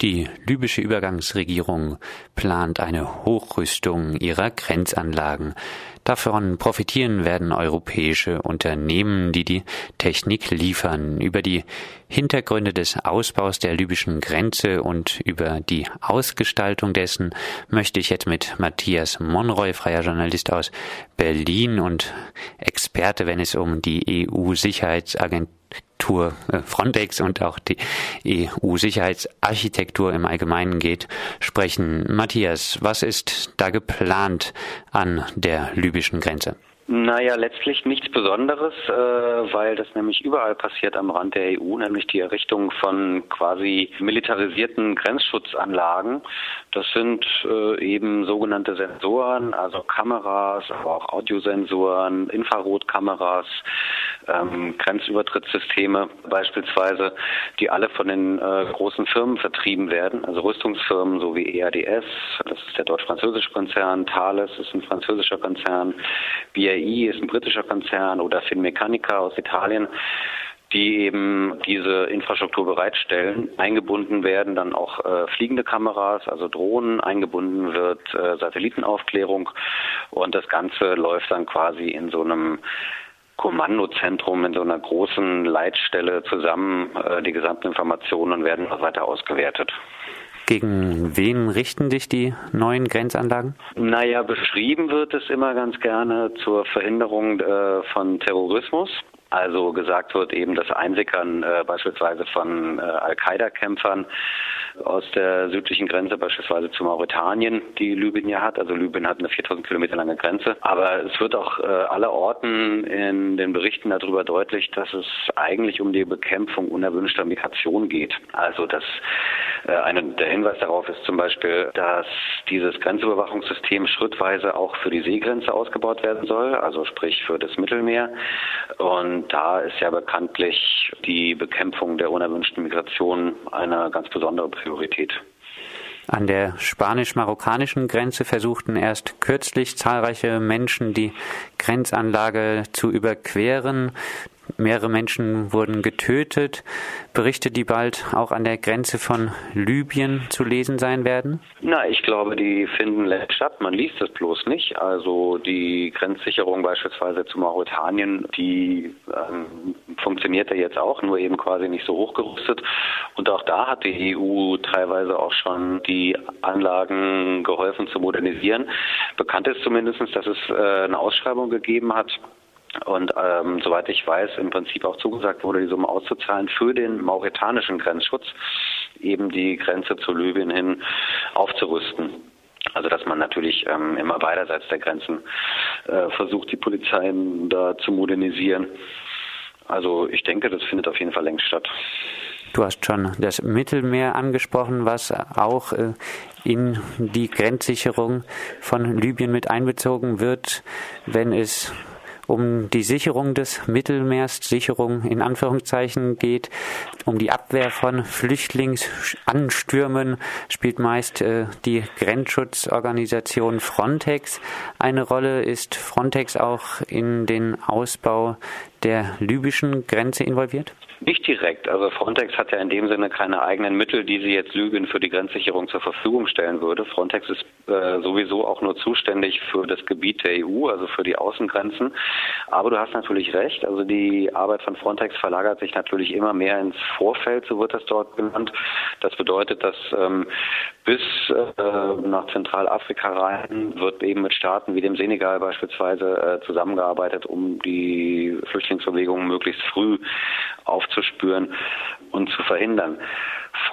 Die libysche Übergangsregierung plant eine Hochrüstung ihrer Grenzanlagen. Davon profitieren werden europäische Unternehmen, die die Technik liefern. Über die Hintergründe des Ausbaus der libyschen Grenze und über die Ausgestaltung dessen möchte ich jetzt mit Matthias Monroy, freier Journalist aus Berlin und Experte, wenn es um die EU-Sicherheitsagentur Architektur äh, Frontex und auch die EU-Sicherheitsarchitektur im Allgemeinen geht, sprechen. Matthias, was ist da geplant an der libyschen Grenze? Naja, letztlich nichts Besonderes, äh, weil das nämlich überall passiert am Rand der EU, nämlich die Errichtung von quasi militarisierten Grenzschutzanlagen. Das sind äh, eben sogenannte Sensoren, also Kameras, aber auch Audiosensoren, Infrarotkameras, ähm, Grenzübertrittssysteme beispielsweise, die alle von den äh, großen Firmen vertrieben werden, also Rüstungsfirmen so wie EADS, das ist der deutsch-französische Konzern, Thales ist ein französischer Konzern, BAI ist ein britischer Konzern oder Finmeccanica aus Italien die eben diese Infrastruktur bereitstellen. Eingebunden werden dann auch äh, fliegende Kameras, also Drohnen, eingebunden wird äh, Satellitenaufklärung. Und das Ganze läuft dann quasi in so einem Kommandozentrum in so einer großen Leitstelle zusammen. Äh, die gesamten Informationen werden weiter ausgewertet. Gegen wen richten sich die neuen Grenzanlagen? Naja, beschrieben wird es immer ganz gerne zur Verhinderung äh, von Terrorismus. Also gesagt wird eben das Einsickern äh, beispielsweise von äh, Al-Qaida-Kämpfern aus der südlichen Grenze, beispielsweise zu Mauretanien, die Libyen ja hat. Also Libyen hat eine 4000 Kilometer lange Grenze. Aber es wird auch äh, aller Orten in den Berichten darüber deutlich, dass es eigentlich um die Bekämpfung unerwünschter Migration geht. Also dass äh, eine, der Hinweis darauf ist zum Beispiel, dass dieses Grenzüberwachungssystem schrittweise auch für die Seegrenze ausgebaut werden soll, also sprich für das Mittelmeer. Und da ist ja bekanntlich die Bekämpfung der unerwünschten Migration eine ganz besondere Priorität. An der spanisch-marokkanischen Grenze versuchten erst kürzlich zahlreiche Menschen die Grenzanlage zu überqueren. Mehrere Menschen wurden getötet. Berichte, die bald auch an der Grenze von Libyen zu lesen sein werden? Na, ich glaube, die finden statt. Man liest es bloß nicht. Also die Grenzsicherung beispielsweise zu Mauretanien, die ähm, funktioniert ja jetzt auch, nur eben quasi nicht so hochgerüstet. Und auch da hat die EU teilweise auch schon die Anlagen geholfen zu modernisieren. Bekannt ist zumindest, dass es äh, eine Ausschreibung gegeben hat und ähm, soweit ich weiß, im Prinzip auch zugesagt wurde, die Summe auszuzahlen für den mauretanischen Grenzschutz, eben die Grenze zu Libyen hin aufzurüsten. Also dass man natürlich ähm, immer beiderseits der Grenzen äh, versucht, die Polizeien da zu modernisieren. Also ich denke, das findet auf jeden Fall längst statt. Du hast schon das Mittelmeer angesprochen, was auch äh, in die Grenzsicherung von Libyen mit einbezogen wird, wenn es um die Sicherung des Mittelmeers, Sicherung in Anführungszeichen geht, um die Abwehr von Flüchtlingsanstürmen spielt meist äh, die Grenzschutzorganisation Frontex eine Rolle. Ist Frontex auch in den Ausbau der libyschen Grenze involviert? Nicht direkt. Also Frontex hat ja in dem Sinne keine eigenen Mittel, die sie jetzt Libyen für die Grenzsicherung zur Verfügung stellen würde. Frontex ist äh, sowieso auch nur zuständig für das Gebiet der EU, also für die Außengrenzen. Aber du hast natürlich recht. Also die Arbeit von Frontex verlagert sich natürlich immer mehr ins Vorfeld, so wird das dort genannt. Das bedeutet, dass ähm, bis äh, nach Zentralafrika rein wird eben mit Staaten wie dem Senegal beispielsweise äh, zusammengearbeitet, um die Flüchtlingsbewegungen möglichst früh aufzuspüren und zu verhindern.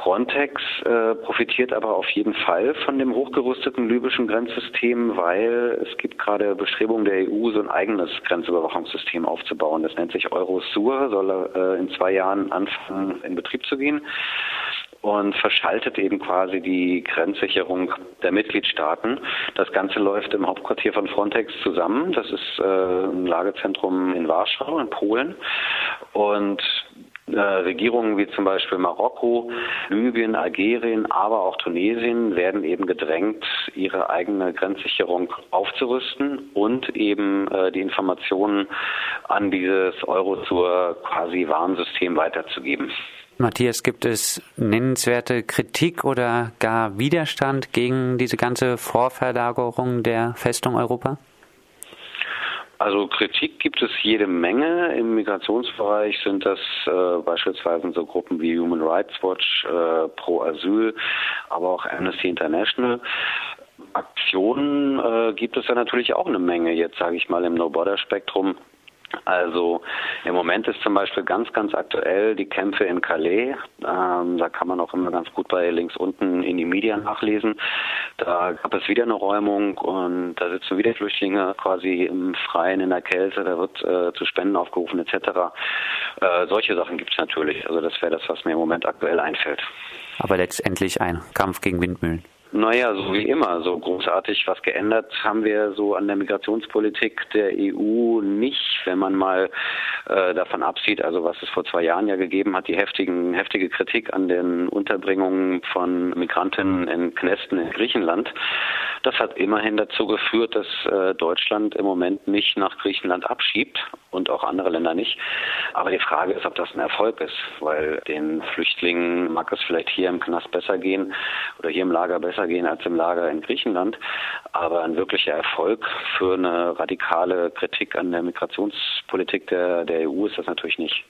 Frontex äh, profitiert aber auf jeden Fall von dem hochgerüsteten libyschen Grenzsystem, weil es gibt gerade Bestrebungen der EU, so ein eigenes Grenzüberwachungssystem aufzubauen. Das nennt sich Eurosur, soll äh, in zwei Jahren anfangen, in Betrieb zu gehen und verschaltet eben quasi die Grenzsicherung der Mitgliedstaaten. Das Ganze läuft im Hauptquartier von Frontex zusammen. Das ist äh, ein Lagezentrum in Warschau in Polen. Und äh, Regierungen wie zum Beispiel Marokko, Libyen, Algerien, aber auch Tunesien werden eben gedrängt, ihre eigene Grenzsicherung aufzurüsten und eben äh, die Informationen an dieses Eurozur quasi Warnsystem weiterzugeben. Matthias, gibt es nennenswerte Kritik oder gar Widerstand gegen diese ganze Vorverlagerung der Festung Europa? Also Kritik gibt es jede Menge. Im Migrationsbereich sind das äh, beispielsweise so Gruppen wie Human Rights Watch, äh, Pro Asyl, aber auch Amnesty International. Aktionen äh, gibt es ja natürlich auch eine Menge jetzt, sage ich mal, im No-Border-Spektrum. Also im Moment ist zum Beispiel ganz, ganz aktuell die Kämpfe in Calais. Ähm, da kann man auch immer ganz gut bei links unten in die Medien nachlesen. Da gab es wieder eine Räumung und da sitzen wieder Flüchtlinge quasi im Freien in der Kälte. Da wird äh, zu Spenden aufgerufen etc. Äh, solche Sachen gibt es natürlich. Also das wäre das, was mir im Moment aktuell einfällt. Aber letztendlich ein Kampf gegen Windmühlen. Naja, so wie immer, so großartig was geändert haben wir so an der Migrationspolitik der EU nicht, wenn man mal äh, davon absieht, also was es vor zwei Jahren ja gegeben hat, die heftigen, heftige Kritik an den Unterbringungen von Migrantinnen in Knästen in Griechenland. Das hat immerhin dazu geführt, dass äh, Deutschland im Moment nicht nach Griechenland abschiebt und auch andere Länder nicht. Aber die Frage ist, ob das ein Erfolg ist, weil den Flüchtlingen mag es vielleicht hier im Knast besser gehen oder hier im Lager besser gehen als im Lager in Griechenland. Aber ein wirklicher Erfolg für eine radikale Kritik an der Migrationspolitik der, der EU ist das natürlich nicht.